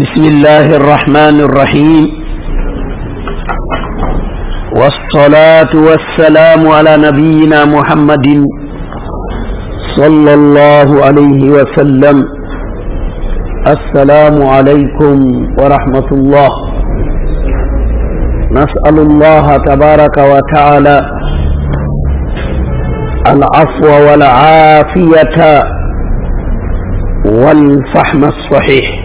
بسم الله الرحمن الرحيم. والصلاة والسلام على نبينا محمد صلى الله عليه وسلم. السلام عليكم ورحمة الله. نسأل الله تبارك وتعالى العفو والعافية والفحم الصحيح.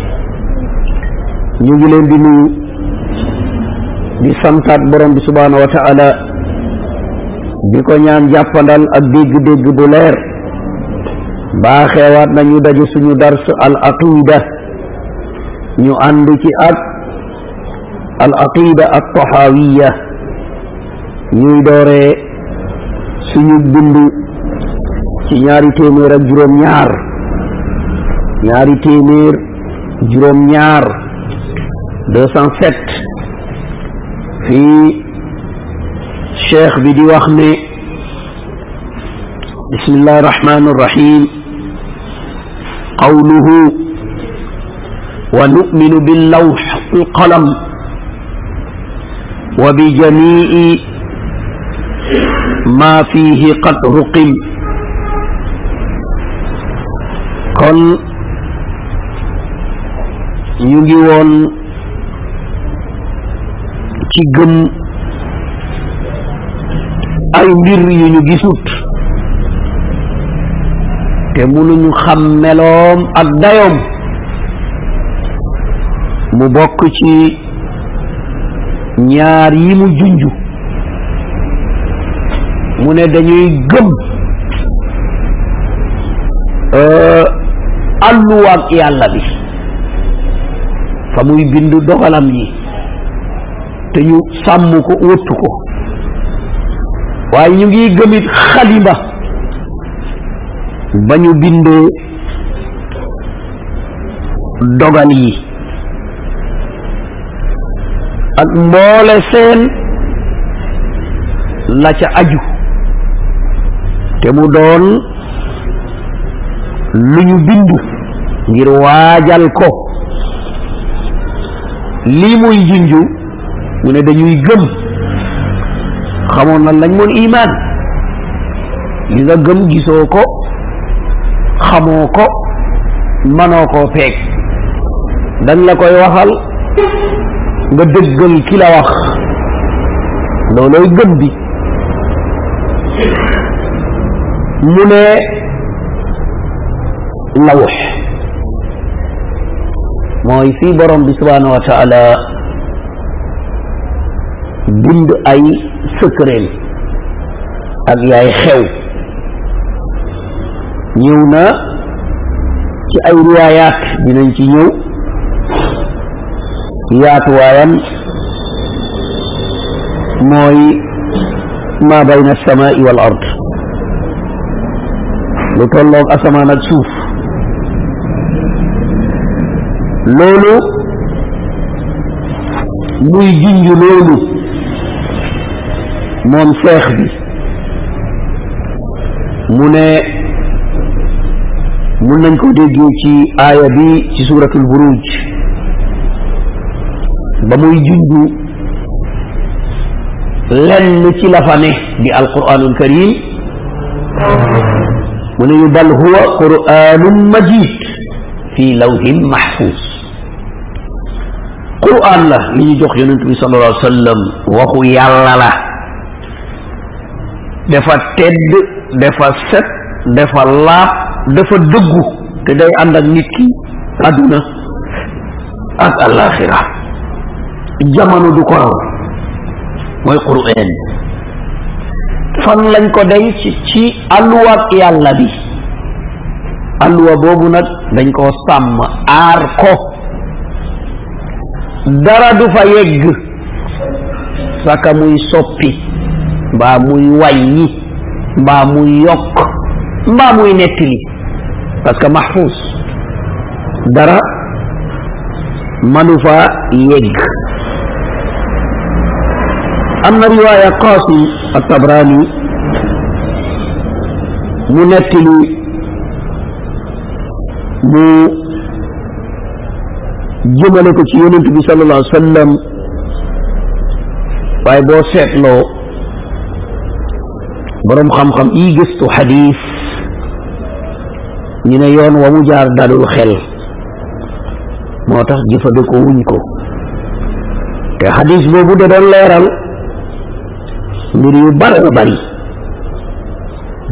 Ñu ngi leen di nuyu di santaat borom bi subhaanahu wa taala di ko ñaan jàppandal ak dégg-dégg bu leer. Baaxeewaat nañu daje suñu dars al aqida ñu ànd ci ak al aqida at tahawiya ñuy dooree suñu bind ci ñaari téeméer ak juróom ñaar ñaari téeméer juróom ñaar 207 في الشيخ بدي وخني بسم الله الرحمن الرحيم قوله ونؤمن باللوح القلم وبجميع ما فيه قد رقم قل يجي ci gëm ay mbir yu ñu gisut. te mënuñu xam meloom ak dayoom. mu bokk ci ñaar yi mu junju mu ne dañuy gëm àlluwaag yàlla bi. fa muy bind dogalam yi. Te ñu sàmm ko wëttu ko. Waaye ñu ngi gëmit xalima ba ñu bindee dogal yi. Ak mboole seen la ca aju. Te mu doon lu ñu bind ngir waajal ko. Lii muy junju mu ne dañuy gëm xamoon na lañ moon imaan li nga gëm gisoo ko xamoo ko manoo koo peeg dañ la koy waxal nga dëggal ki la wax loolooy gëm bi mu ne lawx mooy fii borom bi subhanahu wa taala bind ay secret ak yaay xew ñëw na ci ay riwaayaat dinañ ci ñëw yaatuwaayam mooy ma bayna alsamai wal ard lu tolloog asamaan ak suuf loolu muy junj loolu موم شيخ بي موني مون نانكو ديغي تي آية بي تي سورة البروج باموي جوندو لن تي لافاني دي القرآن الكريم من بل هو قرآن مجيد في لوح محفوظ قرآن لا لي جوخ يونس صلى الله عليه وسلم وخو يالا dafa tedd dafa set dafa laab dafa dëggu te day ànd ak nit ki àdduna ak alaxira jamono du ko raw mooy qur'an. Fan lañ ko denc ci alluwaat yàlla bi. Alluwa boobu nag dañ koo sàmm aar ko. Dara du fa yegg saka muy soppi mbaa muy wàññi mbaa muy yokk mbaa muy nettali parce que mahfuz dara manu fa yegg am na riwaaya qasim at-tabrani mu nettali mu jëmale ko ci yonent bi sallallahu alayhi wa sallam waaye boo seetloo boroom xam-xam yi gëstu xadiis ñu ne yoon wa mu jaar dalul xel. Moo tax jëfandikoo wuñ ko. Te xadiis boobu da doon leeral mbir yu bare bari.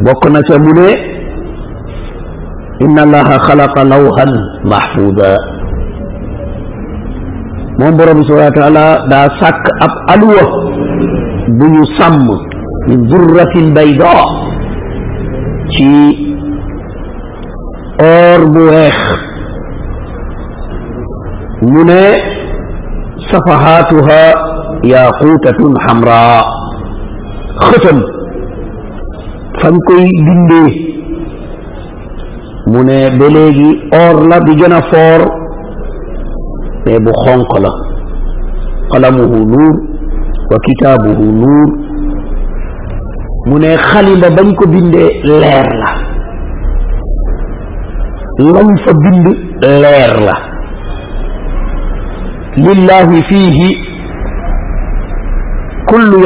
Bokk na ca mu ne inna allaha xalaqa lawhan mahfuuda moom borom subhanahu wa taala daa sàkk ab aluwa bu ñu sàmm من ذرة بيضاء. تي أور بوخ من صفحاتها ياقوتة حمراء ختم فن کوئی بندے منے اور لا بجنا فور میں بخون قلم قلم نور وكتابه نور mu ne xalima bañ ko bindee leer la lañ fa bind leer la lillahi fiihi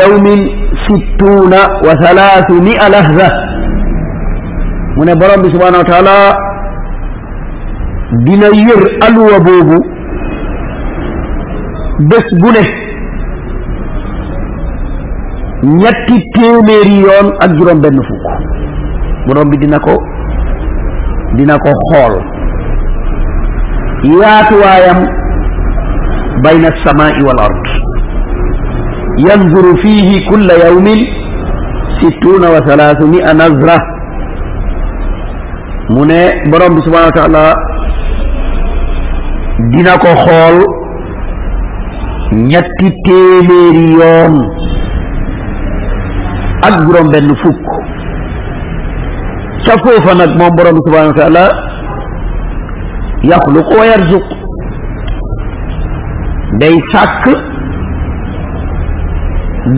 yawmin sittuuna wa thalaathu mia lahza mu ne borom bi subhanahu wa taala dina yër aluwa boobu bés bu ne ñetti téeméeri yoon ak juróom benn fukk borom bi dina ko dina ko xool yaatuwaayam bayna alsamai wal ard yanzuru fihi kulla yawmin sittuna wa thalathu mia nazra mu ne borom bi subhanahu wa taala dina ko xool ñetti téeméeri yoon ak juróom benn fukk ca foofa nag moom borom bi subhanahu wa taala yaxluqu wa yarzuq day sàkk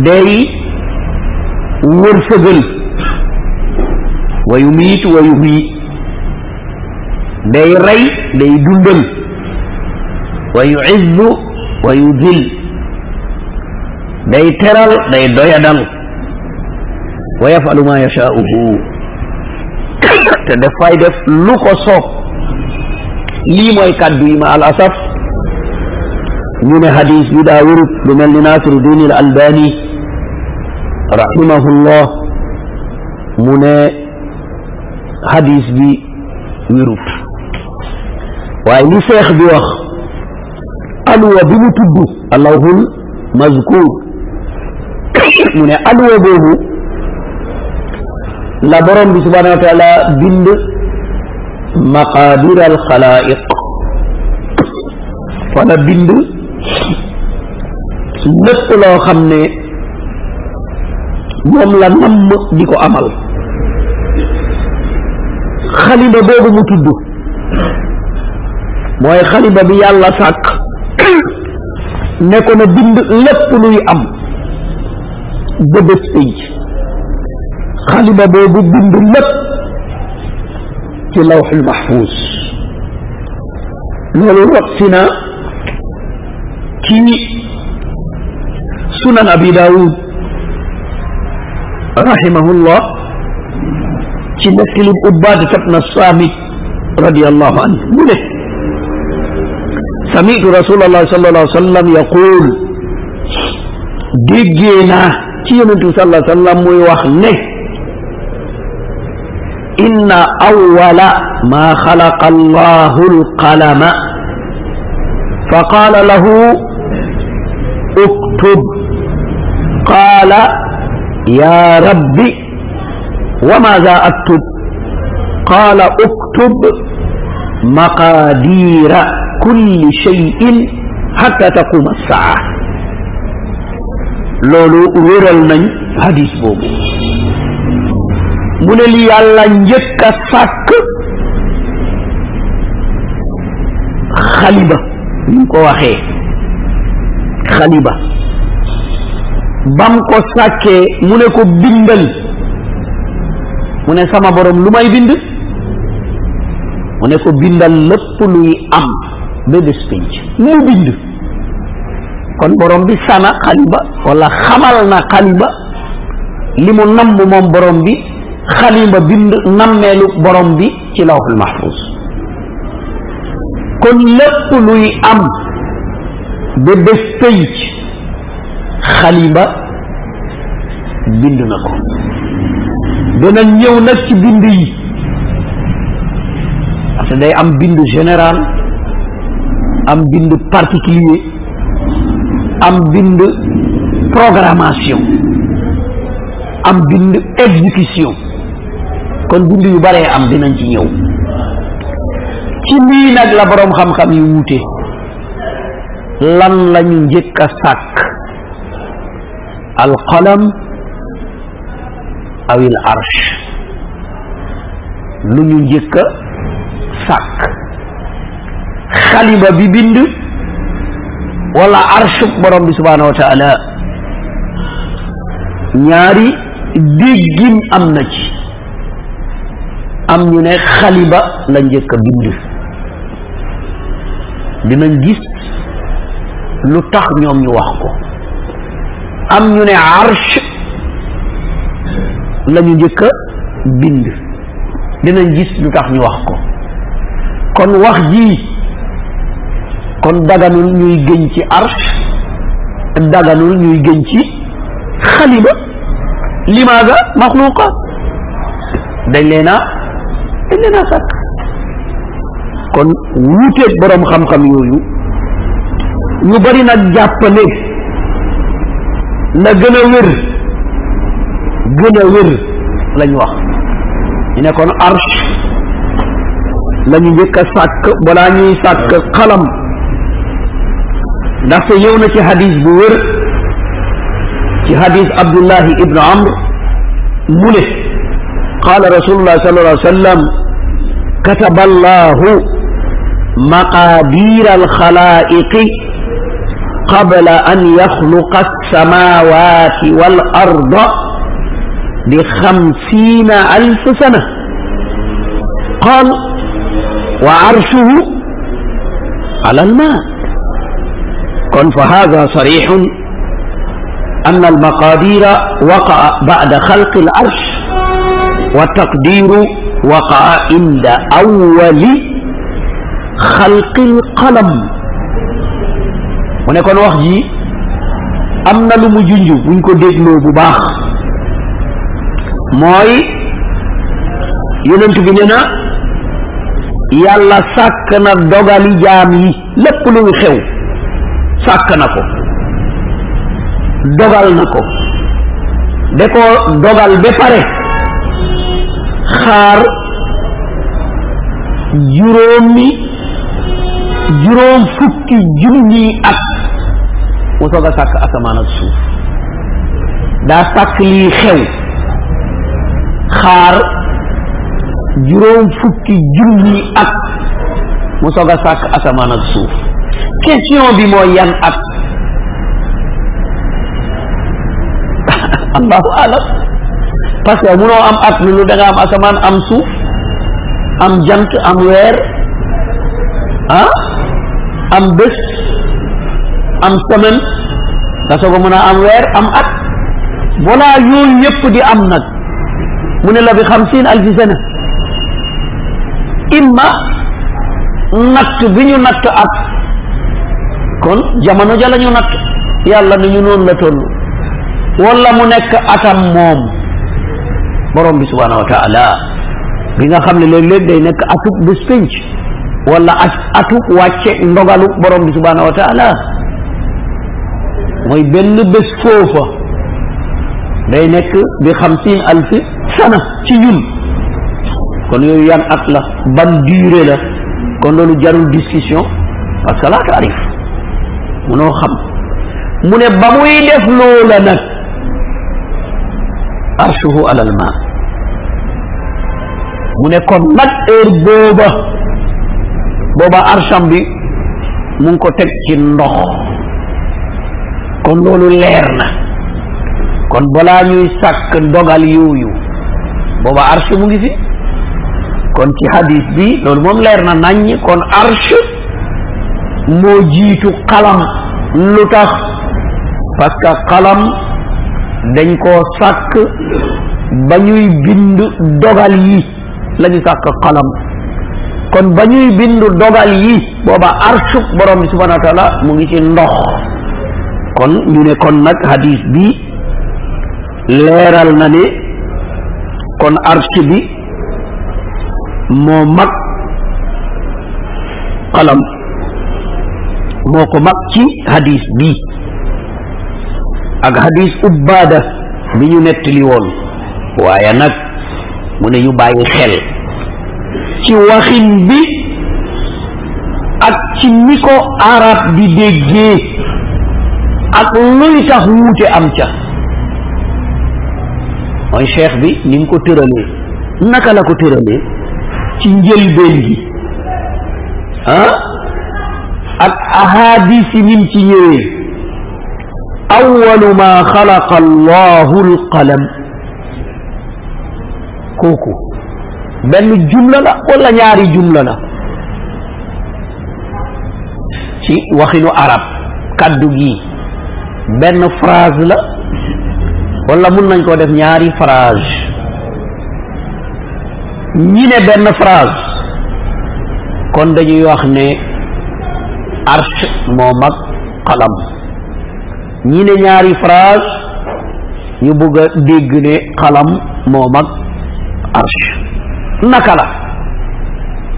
day wërsëgal wa yumiit wa yuhyi day rey day dundal wa yuizzu wa yudil day teral day doyadal ويفعل ما يشاءه. تدفع دف لخصف لي ما يكاد ما على الأسف من حديث بداور بمن لناصر دين الألباني رحمه الله من حديث بي ويروب وإن سيخ بيوخ ألوى بمتبه الله مذكور من ألوى بمتبه la borom bi subhanahu wa taala bind maqadir al xalaiq fa bind lépp loo xam ne moom la namm di ko amal. Xalima boobu mu tudd mooy xalima bi yàlla sàkk ne ko na bind lépp luy am ba bés xalima boobu bind lépp ci lawxul mahfuus loolu rotti na ci sunan abi daawud rahimahullah ci nettalib ubbaad tabna saamit radiallahu anhu. Mu ne سمعت رسول الله صلى الله عليه وسلم يقول ديجينا تي صلى الله عليه وسلم إن أول ما خلق الله القلم. فقال له اكتب. قال يا رب وماذا أكتب؟ قال اكتب مقادير كل شيء حتى تقوم الساعة. لولو ورلنا حديث بوبو. Mu ne li yàlla njëkk a sàkk? Xaliba. Ñu ko waxee. Xaliba. Bam ko sàkkee mu ne ko bindal. Mu ne sama borom lu may bind? Mu ne ko bindal lépp luy am. Ba bés mu bind. Kon borom bi sana xalima wala xamal na xalima li mu namm moom borom bi خليم بند نميلو بروم بي في لوح المحفوظ كون لب لوي ام دي بستي خليم بند نكو دنا نيو نك سي بند يي اصل داي ام بند جينيرال ام بند بارتيكولير ام بند بروغراماسيون ام بند اكزيكسيون kon bind yu baree am dinañ ci ñëw. Ci lii nag la boroom xam-xam yi wuute. Lan lañu njëkk a sàkk? Alqalam awil arsh lu ñu njëkk a bi bind wala arshub borom bi subhanahu wa taala? Ñaari déggin am na ci am ñu ne xalima la njëkk a bind. Dinañ gis lu tax ñoom ñu wax ko. Am ñu ne arsh la ñu njëkk a bind. Dinañ gis lu tax ñu wax ko. Kon wax ji kon daganul ñuy gëñ ci arsh daganul ñuy gëñ ci xalima limaga maxluqa dañ leena dañ leena sàkk kon wuuteeg borom xam-xam yooyu ñu bari nag jàpp ne la gën a wér gën a wér lañ wax ñu ne kon arsh la ñu njëkk a sàkk balaa ñuy sàkk xalam ndaxte ñëw na ci hadis bu wér ci hadis abdullahi ibnu amr mu ne قال رسول الله صلى الله عليه وسلم كتب الله مقادير الخلائق قبل أن يخلق السماوات والأرض بخمسين ألف سنة. قال وعرشه على الماء. كن فهذا صريح أن المقادير وقع بعد خلق العرش والتقدير وقع عند أول خلق القلم. أنا أقول لك ونكون وخجي أمنا لمجنجو لك ديجنو بباخ موي يننتو بنينا يالا ساكنا دوغالي جامي لكلو خيو ساكنا أنا دوغال نكو دكو دوغال بفاره xaar juróomi juróom fukki junni at mu soog a sàkk asamaan ak suuf. Daa sàkk lii xew. Xaar juróom fukki junni at mu soog a sàkk asamaan ak suuf. Question bi mooy yan at? Allahu alam. Parce que munoo am at lu da am asamaan am suuf am jant am weer ah am bés am semaine nga soog a mën a am weer am at. Voilà yooyu yëpp di am nag. Mu ne la bi xamsin alfi sana imma natt bi ñu natt at. Kon jamono ja la ñu natt. Yàlla ni ñu noonu la toll. Wala mu nekk atam moom borom bi subhanahu wa taala bi nga xam ne léeg-léeg day nekk atub bés pénc wala at atub wàcce ndogalu borom bi subhanahu wa taala mooy benn bés foofa day nekk bi xamsin alfi sana ci ñun kon yooyu yan at la ban durée la kon loolu jarul discussion parce que la taarif munoo xam mu ne ba muy def loola nag عرشه على الماء. منكم نك بوبا بوبا عرشم بي منكو تك جنوخ كون لولو ليرنا كون بلا نيو ساك دوغال يويو بوبا عرش مونغي في كون تي حديث بي لول موم ليرنا ناني كون عرش موجيتو قلم لوتاخ باسكو قلم dañ koo sàkk ba ñuy bind dogal yi lañu sàkk xalam. kon ba ñuy bind dogal yi booba arshub borom bi subhanahu wa taala mu ngi ci ndox. kon ñu ne kon nag hadis bi leeral na ne kon arsh bi moo mag xalam. moo ko mag ci hadis bi ak hadis ubbaada bi ñu nettali woon. Waaye nag mu ne ñu bàyyi xel. Ci waxin bi ak ci ni ko arab bi déggee ak luy tax wuute am ca. Mooy cheikh bi ni mu ko tëralee. Naka la ko tëralee? Ci njëlbeen gi. Ah? Ak ahadis yi nim ci ñëwee. أول ما خلق الله القلم. كوكو. بل الجملة لا ولا نياري جملة لا. شيء وخلو عرب. كدوغي بن فراز لا. ولا من ننكو دف فراز. نيني بن فراز. كون دنيو وخني عرش مومك قلم. Ñi ne ñaari phrase ñu bëgg a dégg ne xalam moom ak arsh. Naka la?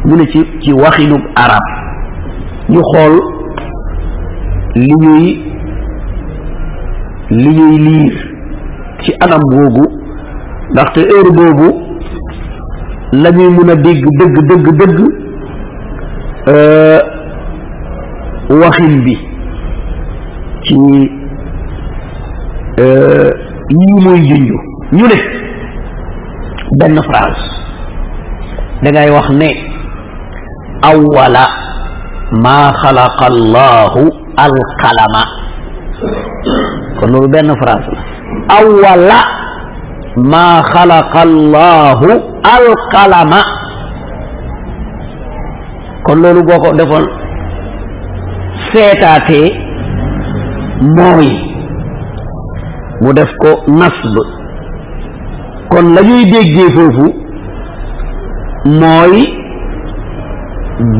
Mu ne ci ci waxinub arab. Ñu xool li ñuy li ñuy liir ci anam boobu ndaxte heure boobu la ñuy mun a dégg dëgg dëgg dëgg waxin bi ci yii muy junju ñu ne benn phrase dangay wax ne awwala maa xalaqa allahu alqalama kon loolu benn phrase la awwala maa xalaqa allahu alqalama kon loolu boo ko defoon seetaatee mooy mu def ko nasb kon la ñuy déggee foofu mooy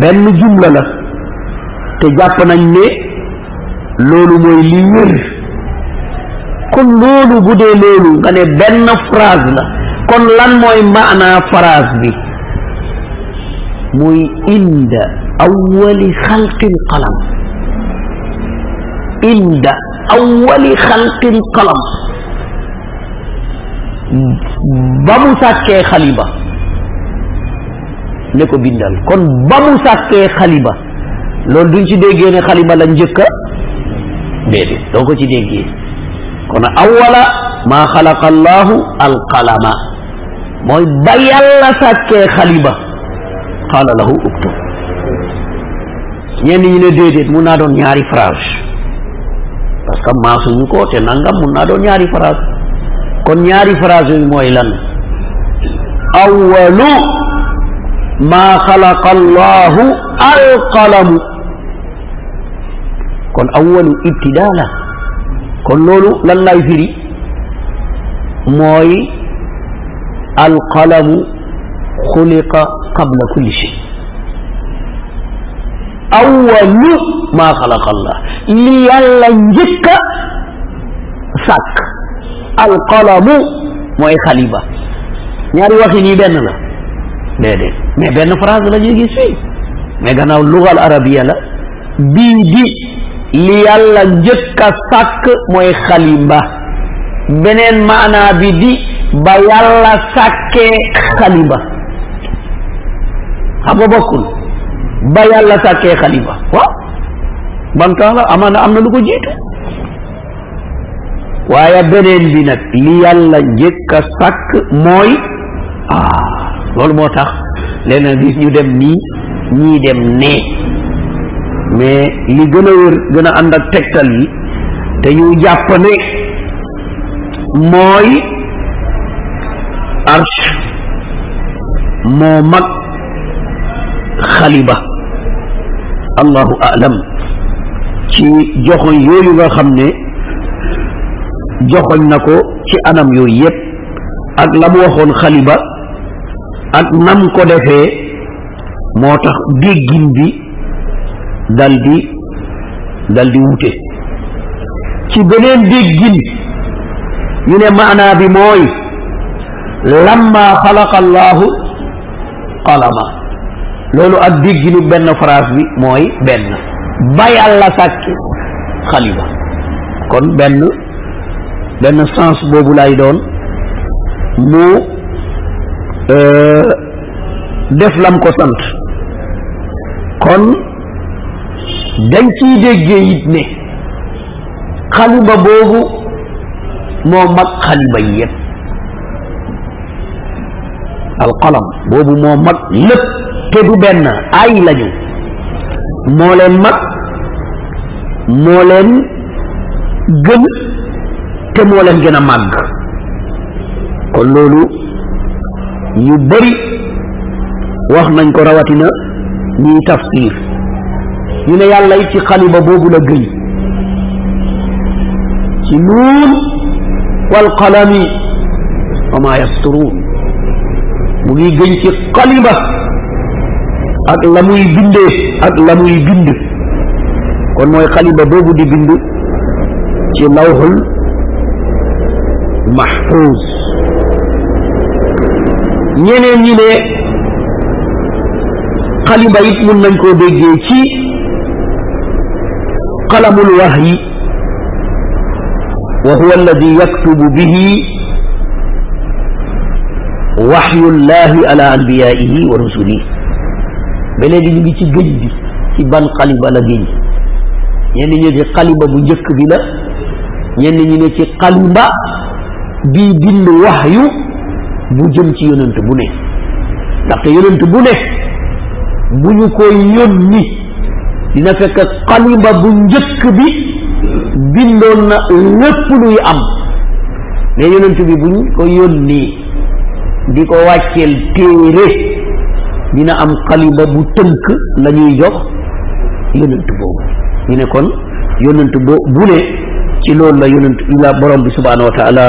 benn jumla la te jàpp nañ ne loolu mooy li wér kon loolu bu dee loolu nga ne benn phrase la kon lan mooy maanaa phrase bi muy inda awwali xalqil qalam inda أول خلق القلم بابو ساكي خليبة. نكو بندل كون بابو ساكي خليبة. لول دون شي دي جيني خليبة لنجكة بيدي. دون كو دي جيني كون أول ما خلق الله القلم. موي باي الله ساكي خليبة. قال له اكتب. ñen ñi ne dédéet mu naa doon ñaari phrase parce que maasuñu ko te nangam mun naa doon ñaari phrase kon ñaari phrase yooyu mooy lan awwalu maa xalaqa allahu alqalamu kon awwalu ibtidaa la kon loolu lan lay firi mooy alqalamu xuliqa qabla kulli shay awwalu maa xalaqa allah li yàlla njëkk a sàkk alqalamu mooy xaliba ñaari waxi nii benn la déedéet mais benn phrase la ñuy gis fii mais gannaaw lugal arabiya la bii di li yàlla njëkk a sàkk mooy xalimba beneen bi di ba yàlla xam ba yàlla sàkkee xaliba waaw. ban la amaana am na lu ko jiitu. waaye beneen bi nag li yàlla njëkk a sàkk mooy ah loolu moo tax léeg-léeg gis ñu dem nii ñii dem nee. mais li gën a wér gën a ànd ak tegtal yi te ñu ne mooy arsh moo mag xaliba. الله أعلم كي جخن يوي وخمن جخن نكو كي أنام يوي يب أك لم وخن خليبا أك نم كو دفه موتخ دي جن بي دل دي دل دي ووتي كي بنين دي جن يوني معنى بموي لما خلق الله قلمه loolu ak dégginu benn phrase bi mooy benn ba yàlla sàkk xaliba kon benn benn sens boobu lay doon mu def lam ko sant kon dañ ciy déggee it ne xaliba boobu moo mag xaliba yi yépp alqalam boobu moo mag lépp te du benn ay lañu moo leen mag moo leen gën te moo leen gën a màgg kon loolu ñu bari wax nañ ko rawatina ñuy tafsir ñu ne yàlla it ci xaliba boobu la gëñ ci nuun wal qalami wa ma yasturuun mu ngi gëñ ci xaliba ak la muy bindee ak la muy bind kon mooy xaliba boobu di bind ci lawhul mahfuz ñeneen ñi ne xaliba it mun nañ koo déggee ci qalamul wahyi wa huwa alladi yaktubu bihi waxyullahi ala anbiyaihi wa rusulihi ba léegi ñu ngi ci gëj bi ci ban xaliba la géñ ñenn ñi ci xaliba bu njëkk bi la ñenn ñi ne ci xaliba bii bind waxyu bu jëm ci yonent bu ne. Ndaxte yonent bu ne bu ñu ko yónni dina fekk xaliba bu njëkk bi bindoon na lépp luy am. Mais yonent bi ko yónni di ko wàcceel téere dina am xaliba bu tënk la ñuy jox yonent boobu ñu ne kon yonent bo bu ne ci loolu la yonent la borom bi subhanahu wa taala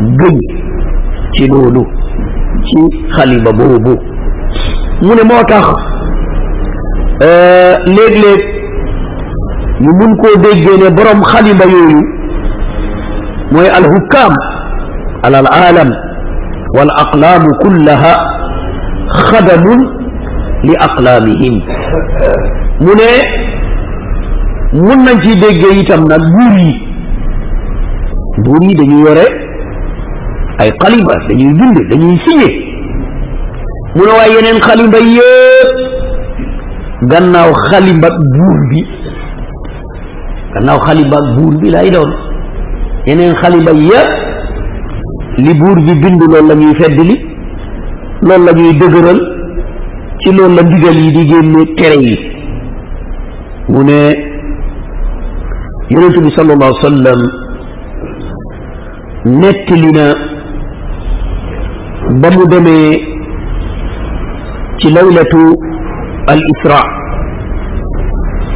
gëñ ci loolu ci xaliba boobu mu ne moo tax léeg-léeg ñu mun koo déggee ne borom xaliba yooyu mooy alhukkaam ala al aalam wal aqlaamu kullaha خدم لأقلامهم. من من نجي دي تمنا بوري بوري دي يوري أي قليبة دي يجند دي يسيني من وينين خليبة غناو خليبة بوري غناو خليبة بوري لا يدون ينين خليبة يه لبوري بندو لولا يفدلي loolu la ñuy dëgëral ci loolu la ndigal yi di génne tere yi mu ne yonent bi sallallahu alayhi wa sallam nettali na ba mu demee ci laylatu al isra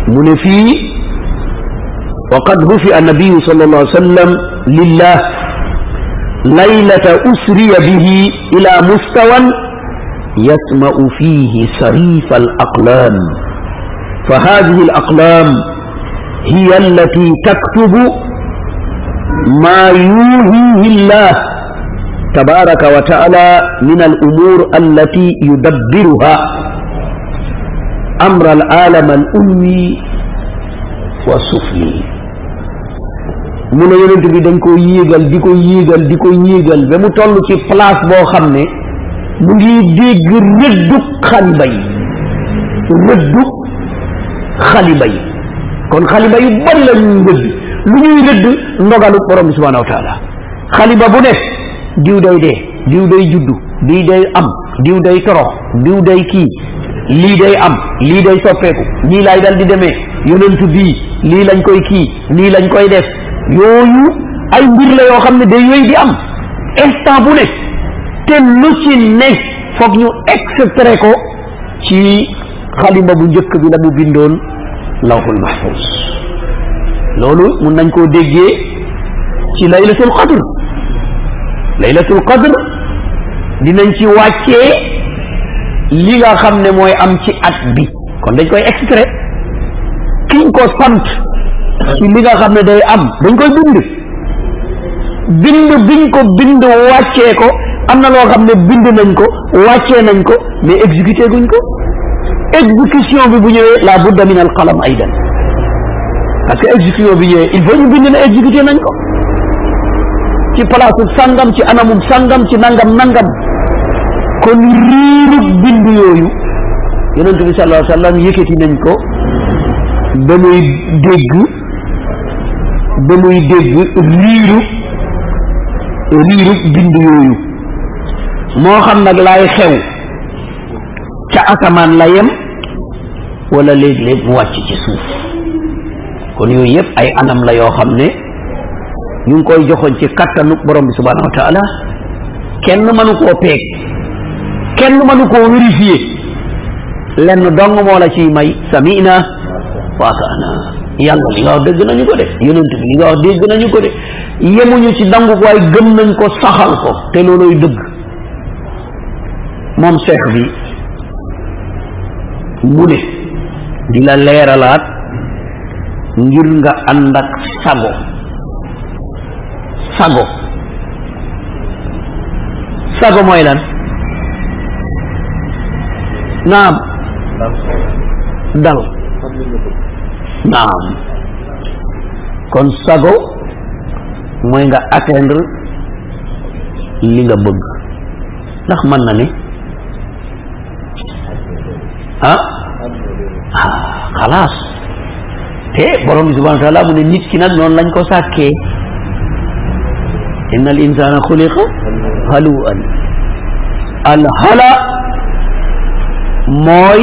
mu ne fii wa qad rufi'a nabiyu sallallahu alayhi wa sallam usriya bihi ila mustawan yasma'u fihi sarif al aqlam فهذه الأقلام هي التي تكتب ما يوهيه الله تبارك وتعالى من الأمور التي يدبرها. أمر العالم الأمي والسفلي mu ne yonent bi dañ ko yéegal di ko yéegal di ko yéegal ba mu toll ci place boo xam ne mu ngi dégg rëddu xaliba yi rëddu xaliba yi kon xaliba yu bari la ñuy rëdd lu ñuy rëdd ndogalu borom bi subhanahu wa taala xaliba bu nekk diw day dee diw day juddu diw day am diw day torox diw day kii lii day am lii day soppeeku nii laay dal di demee yonent bii lii lañ koy kii nii lañ koy def yooyu ay mbir la yoo xam ne day yooyu di am. Instant bu ne. Te lu ci ne foog ñu extrait ko ci xalima bu njëkk bi la mu bindoon lawhul mahfuz. Loolu mun nañ koo déggee ci laylatul qadr. Laylatul qadr dinañ ci wàccee li nga xam ne mooy am ci at bi. Kon dañ koy extrait. Kiñ ko sant ci li nga xam ne day am dañ koy bind. bind biñ ko bind wàccee ko am na loo xam ne bind nañ ko wàccee nañ ko mais exécuté guñ ko. exécution bi bu ñëwee la budda min al qalam aydan. parce que exécution bi ñëwee il faut ñu bind na exécuté nañ ko. ci place sangam ci anamum sangam ci nangam nangam. kon riirug bind yooyu yonent bi sallallahu alayhi wa nañ ko ba dégg ba muy dégg riiru riiru bind yooyu moo xam nag laay xew ca asamaan la yem wala léeg-léeg mu wàcc ci suuf kon yooyu yëpp ay anam la yoo xam ne ñu ngi koy joxoon ci kattanu borom bi subhanahu wa taala kenn mënu koo peeg kenn mënu koo vérifier lenn dong moo la ciy may samina wa atana yàlla li nga wax dégg nañu ko de yonent bi li nga wax dégg nañu ko de yemuñu ci dangu ko waaye gëm nañ ko saxal ko te looloy dëgg bi di la ngir nga sago. Sago. Sago mooy lan? Naam. Dal naam. Kon sago mooy nga atteindre li nga bëgg. Ndax mën na ne ah ah xalaas. Te borom bi subhanahu wa taala mu ne nit ki nag lañ ko sàkkee. Inna al insana xuliqa haluan. Al hala mooy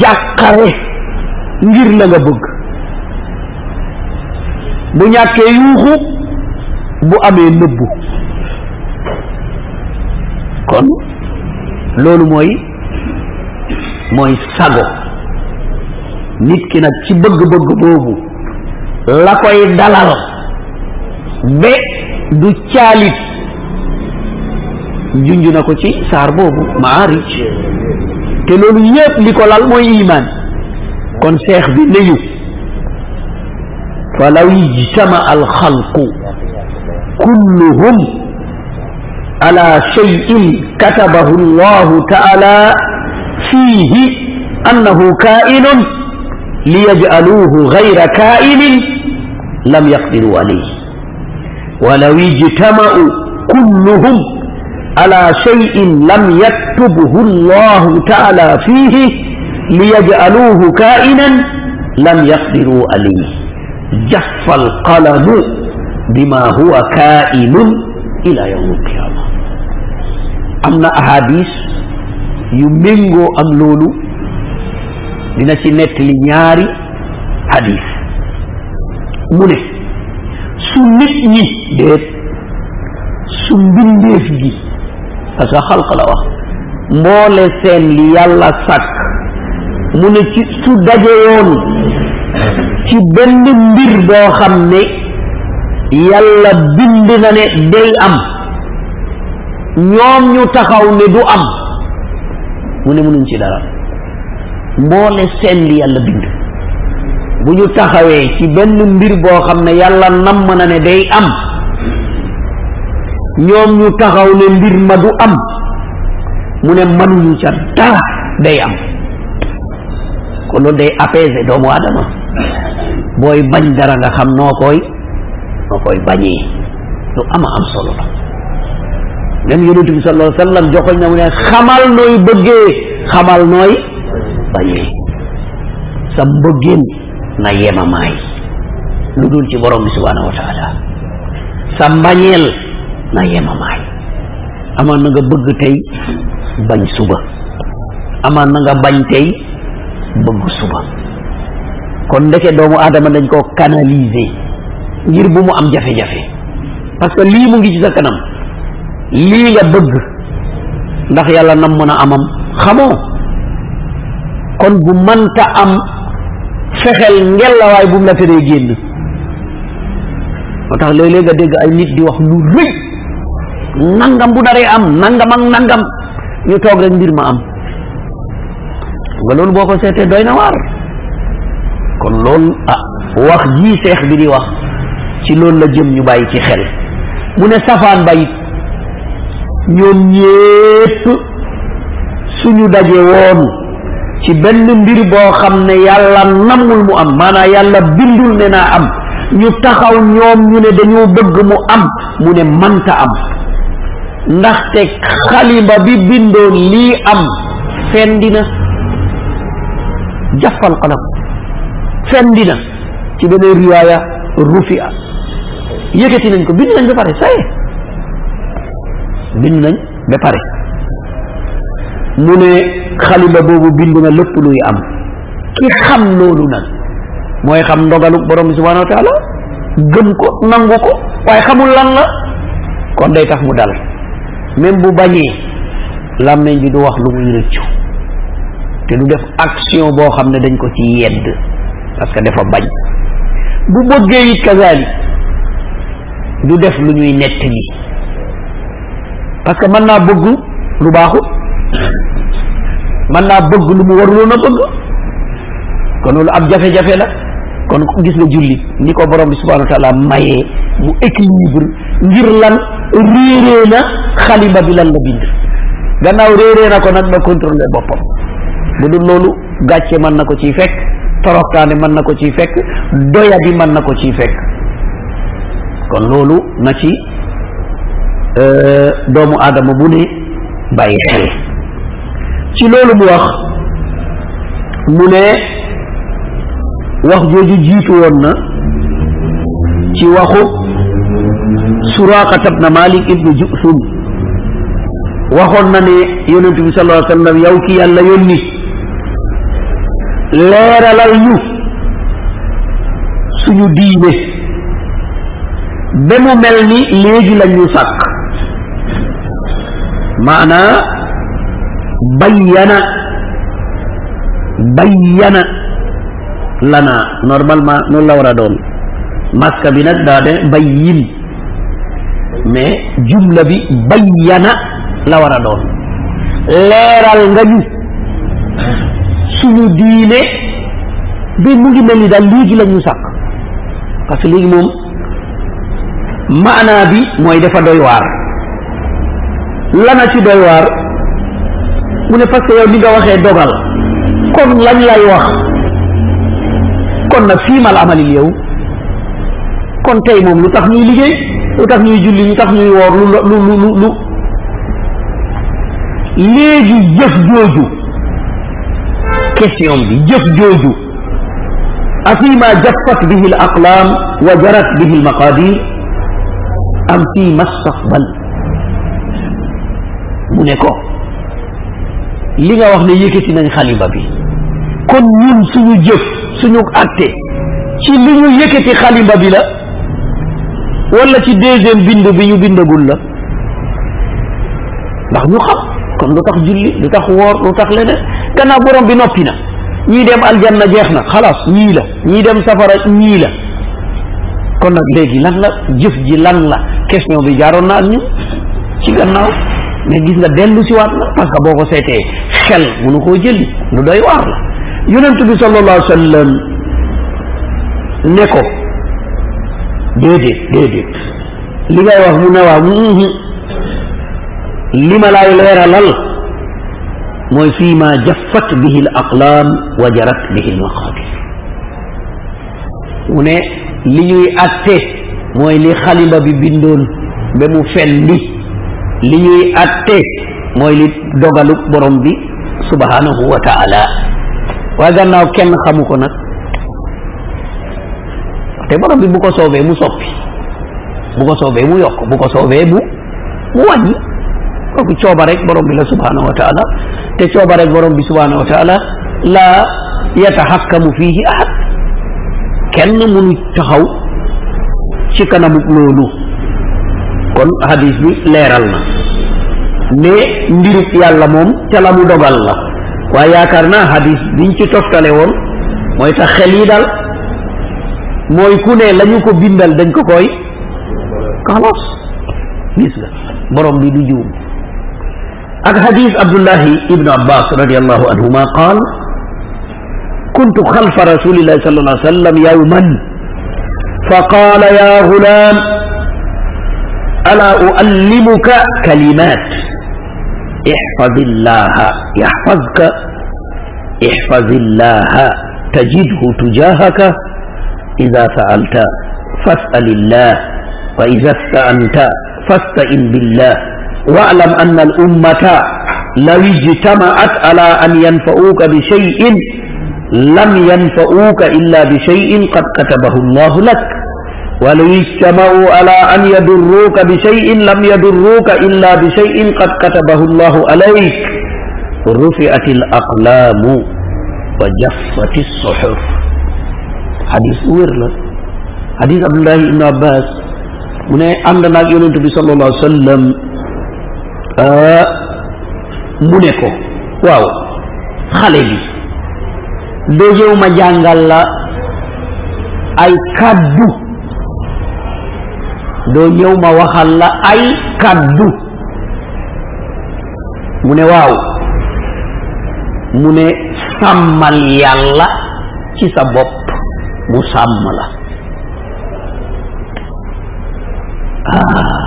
jàqare ngir la nga bëgg. Bu ñàkkee yuuxu bu amee nëbbu. Kon loolu mooy mooy sago. Nit ki nag ci bëgg-bëgg boobu la koy dalal be du caalit. Junj na ko ci saar boobu maarij te loolu yépp li ko lal mooy iman kon seex bi nañu falaw ijtama alxalqu kulluhum ala cheyin katabahu allahu taala fihi annahu kainun liyaj'aluhu gayra kainin lam yaqdiru alayhi ولو اجتمعوا كلهم على شيء لم يكتبه الله تعالى فيه ليجعلوه كائنا لم يقدروا عليه. جف القلم بما هو كائن إلى يوم القيامة. امنا احاديث يمينغو ام لولو دينا سي نيتلي نياري حديث موني سنيت ني ديت سمبين ديف جي خلق الله مولى سن ليالا يالا ساك mu ne ci su daje woon ci benn mbir boo xam ne yàlla bind na ne day am. Ñoom ñu taxaw ne du am. Mu ne mënuñ ci dara. Mboole seen li yàlla bind. Bu ñu taxawee ci benn mbir boo xam ne yàlla namm na ne day am. Ñoom ñu taxaw ne mbir ma du am. Mu ne mënuñu ca dara day am kon loolu day apaiser doomu adama booy bañ dara nga xam noo koy noo koy bañee. lu ama am solo la. même yonent bi sallallahu alayhi wa na mu ne xamal nooy bëggee xamal nooy bañee. sa mbëggeen na yemamaay. lu dul ci borom bi subhanahu wa taala sa mbañeel na bëgg tey bañ suba. amaan na nga bañ tey bëgg suba kon ndeke doomu aadama dañ koo canaliser ngir bu mu am jafe-jafe. Parce que lii mu ngi ci sa kanam lii nga bëgg ndax yàlla nam mën a amam xamoo? Kon bu manta am fexel ngelawaay bu mu la teree génn. Moo tax léeg-léeg nga dégg ay nit di wax lu rëy nangam bu naree am nangam ak nangam ñu toog rek mbir ma am kon loolu ah wax jii seex bi di wax ci loolu la jëm ñu bàyyi ci xel mu ne safaan ba it ñoom ñépp suñu daje woon ci benn mbir boo xam ne yàlla namul mu am maanaam yàlla bindul ne naa am ñu taxaw ñoom ñu ne dañoo bëgg mu am mu ne manta am ndaxte xalima bi bindoon lii am fendina jafal qalam fendina ci beneen riwaaya rufia. Yëkkati nañ ko bind nañ ba pare saye bind nañ ba pare. Mu ne xalima boobu bind na lépp luy am. Ki xam loolu nag mooy xam ndogalu borom bi subhanahu wa taala gëm ko nangu ko xamul lan la. Kon day tax mu dal. Même bu bañee làmmeñ bi du wax lu muy rëccu te du def action boo xam ne dañ ko ci yedd parce que dafa bañ. Bu bëggee it kazali du def lu ñuy nettali. Parce que mën naa bëgg lu baaxut mën naa bëgg lu mu waruloon a bëgg. Kon loolu ab jafe-jafe la. Kon gis nga jullit ni ko borom bi subhanahu wa taala mayee mu équilibre ngir lan? Réeree na xalima bi lan la bind. Gannaaw réeree ko nag na contrôler boppam bu dul loolu gàcce mën na ko ciy fekk toroxtaane mën na ko ciy fekk doyadi mën na ko ciy fekk. kon loolu na ci doomu aadama bu ne bàyyi xel. ci loolu mu wax mu ne wax jooju jiitu woon na ci waxu suraqat ibn malik ibnu jusum. waxoon na ne yonent bi sallallahu alayhi wa sallam yow ki yàlla yónni leeralal ñu suñu diine ba mu mel ni léegi la ñu sàkk maanaa bayyana bayyana lana normalement noonu la war a doon maska bi nag daa de bayyin mais jumla bi bayyana la war a doon leeral nga ñu suñu diine bi mu ngi mel ni daal léegi la ñu sàkk. parce que léegi moom maanaa bi mooy dafa doy waar. lana ci doy waar mu ne parce que li nga waxee dogal. kon lañ lay wax. kon nag fii mal amalil yow. kon tey moom lu tax ñuy liggéey lu tax ñuy julli lu tax ñuy woor lu lu lu lu. léegi jëf jooju question bi jëf jooju afima jaffat bihi al aqlam wa jarat bihi al maqadir am fi mastaqbal mu ne ko li nga wax ne yëkkati nañ xalima bi kon ñun suñu jëf suñu atte ci li ñu yëkkati xalima bi la wala ci deuxième bind bi ñu bindagul la ndax ñu xam kon lu tax julli lu tax woor lu tax leneen gannaaw borom bi noppi na ñii dem aljanna jeex na xalaas ñii la ñii dem safara ñii la kon nag léegi lan la jëf ji lan la question bi jaaroon na ak ñun ci gannaaw mais gis nga dellu si waat na parce que boo ko seetee xel munu koo jëli lu doy waar la yonent bi sallallahu alayhi sallam ne ko déedéet déedéet li ngay wax mu ne waaw li ma laay leeralal موسیما جفت به الاقلام وجرت به المقابر اونے لیوی اتے موی لی خالیبا بی بندون بمو فندی لیوی اتے موی لی دوگلو بروم بی سبحانه وتعالى وزن ناو كن خمو كنك تبا ربي بوكو سوفي مو سوفي بوكو سوفي مو يوكو بوكو سوفي مو مواني وكو چوبا ريك بروم سبحانه وتعالى تشوب رج بروم بسبحانه وتعالى لا يتحكم فيه أحد. كن من تهو شكنا مقلولو كن حديث بي ليرالنا. ني نديرك يا الله موم تلامو دوغ الله ويا كارنا حديث بنتي توفتالي وون موي تخلي دال. موي كوني لنيو كو بيندال دنكو كوي. خلاص. بيسلا بروم بي دو ak hadis abdullahi ibnu abbas radiallahu anhuma qaal كنت خلف رسول الله صلى الله عليه وسلم يوما فقال يا غلام ألا أعلمك كلمات احفظ الله يحفظك احفظ الله تجده تجاهك إذا سألت فاسأل الله وإذا استأنت فاستئن بالله واعلم أن الأمة لو اجتمعت على أن ينفعوك بشيء لم ينفعوك إلا بشيء قد كتبه الله لك. ولو اجتمعوا على أن يضروك بشيء لم يضروك إلا بشيء قد كتبه الله عليك. رفعت الأقلام وجفت الصحف. حديث وير حديث عبد الله بن عباس. من عندنا يونس صلى الله عليه وسلم Eh, mu ne ko waaw xale bi doo ma jàngal la ay kàddu doo ñëw ma waxal la ay kàddu mu ne waaw mu ne sàmmal yàlla ci sa bopp mu sàmm la. Ah,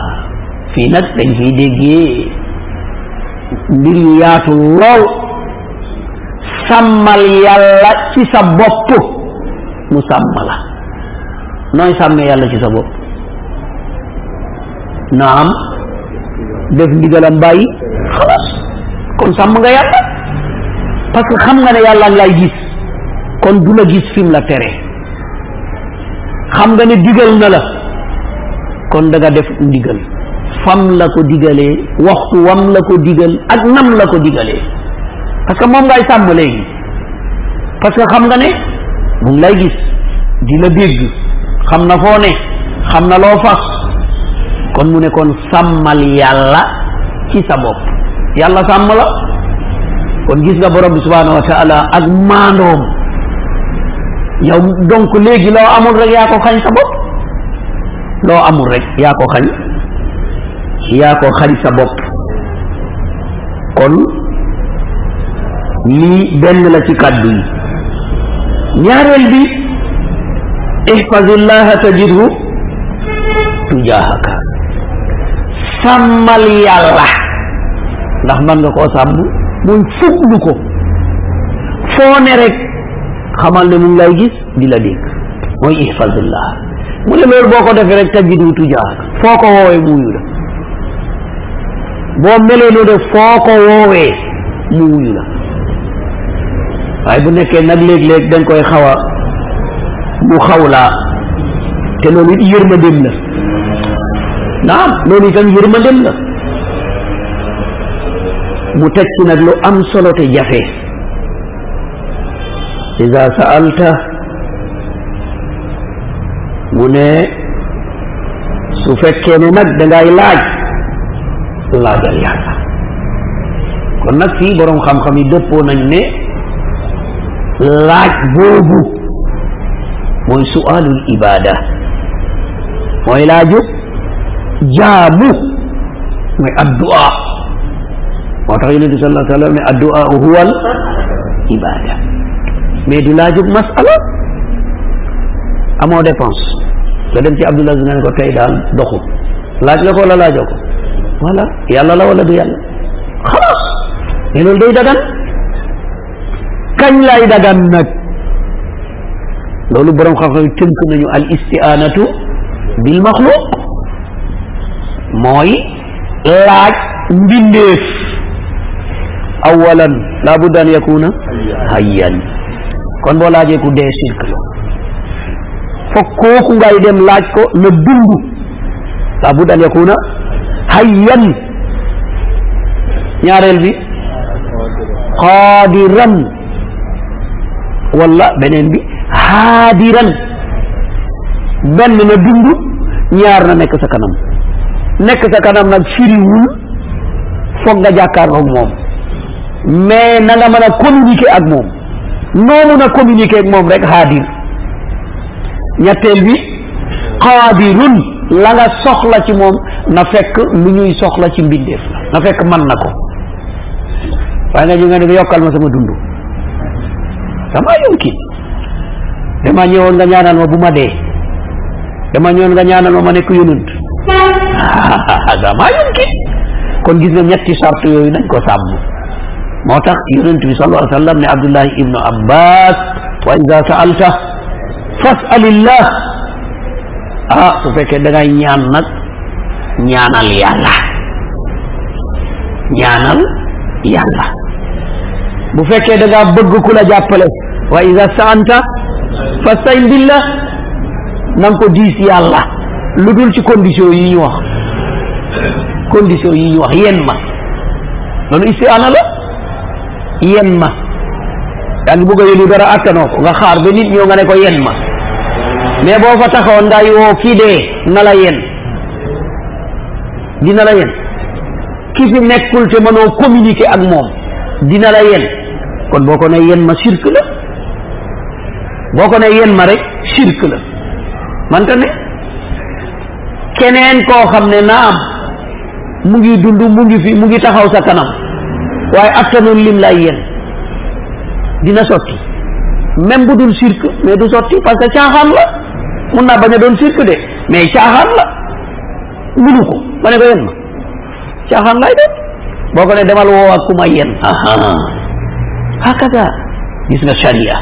fii nag dañ fiy déggee yaatu lool sàmmal yàlla ci sa bopp mu sàmm la nooy sàmmee yàlla ci sa bopp naam. Def ndigalam bàyyi xalaas kon sàmm nga yàlla parce que xam nga ne yàlla ngi lay gis kon du la gis fi mu la tere. Xam nga ne digal na la kon da nga def ndigal fam la ko digalee waxtu wam la ko digal ak nam la ko digalee parce que moom ngay sàmm léegi. Parce que xam nga ne mu ngi lay gis di la dégg xam na foo ne xam na loo fas. Kon mu ne kon sàmmal yàlla ci sa bopp. Yàlla sàmm la. Kon gis nga borom bi subhanahu wa taala ak maandoom. Yow donc léegi loo amul rek yaa ko xañ sa bopp. Loo amul rek yaa ko xañ yaa ko xañ sa bopp. kon lii benn la ci kàddu yi. ñaareel bi ihfazillaha tajidhu tujaahaka. sàmmal yàlla. ndax man nga koo sàmm? muy fuglu ko. foo ne rek xamal ne mu ngi lay gis di la dégg. mooy ihfazillah mu ne loolu boo ko defee rek tajidhu tujaahaka. foo ko woowee muuyu la. Boo melee noonu foo ko woowee mu wuyu la waaye bu nekkee nag léeg-léeg da nga koy xaw a mu xaw laa te loolu it yërmandeem la naam loolu itam yërmandeem la mu teg ci nag lu am solo te jafe ida saalta mu ne su fekkee ne nag da ngay laaj laajal yàlla kon nag fii borom xam-xam yi dëppoo nañ ne laaj boobu mooy su'aalul ibada mooy laaju jaamu mooy addu'a sallallahu alayhi wa sallam ne addu'a huwa ibada mais du laaju masala amoo dépense nga dem ci nga ne ko tey daal doxul laaj la ko laajoo ko ولا يلا لا ولا بيلا خلاص. ينول دي دغان كان لا دغان نك. لولو بروم خاف تنك نيو الاستعانة بالمخلوق. موي لاج مبينيس اولا لابد أن يكون حيا. كون بو لاجي كو دي شرك فكوكو غاي ديم لاج كو لا دوندو أن يكون hayyan ñaareel bi qaadiran wala beneen bi haadiran benn na dund ñaar na nekk sa kanam nekk sa kanam nag firiwul foog nga jàkkaarloog moom mais na nga mën a communiquer ak moom noo mun a communiquer ak moom rek xaadir ñetteel bi qaadirun la nga soxla ci moom na fekk lu ñuy soxla ci mbindeef na fekk man na ko. Waaye nga nga ne yokkal ma sama dund. Dama yumkin dama ñëwoon nga ñaanal ma bu ma dee. Dama ñëwoon nga ñaanal ma ma nekk yonent. Dama yumkin kon gis nga ñetti sart yooyu nañ ko sàmm. Moo tax yonent bi sallallahu alayhi wa sallam ne abdullahi ibnu abbas wa ida saalta fasalillah ah su fekkee da ngay ñaan nag ñaanal yàlla. Ñaanal yàlla. Bu fekkee da ngaa bëgg ku la jàppale wa ida saanta fastain billah na nga ko diis yàlla. Lu dul ci condition yi ñu wax. Condition yi ñu wax yen ma. Loolu istiaana la. Yen ma. Yaa ngi bëgg a yónni dara attanoo ko. Nga xaar ba nit ñoo nga ne ko yen ma. Mais boo fa taxawoon nday woo kii dee na la yen dina la yen ki fi nekkul te mënoo communiquer ak moom dina la yen kon boo ko ne yen ma shirk la. Boo ko ne yen ma rek shirk la. Manta ne? Keneen koo xam ne naam mu ngi dund mu ngi fi mu ngi taxaw sa kanam waaye attanul lim lay yen dina sotti. Même bu dul shirk mais du sotti parce que caaxaan la. Mun naa bañ a doon shirk de. mais caaxaan la. munu ko. ma ne ko yen ma. caaxaan lay doon. boo ko ne demal woo ak ku ma yen hakaza gis nga sharia.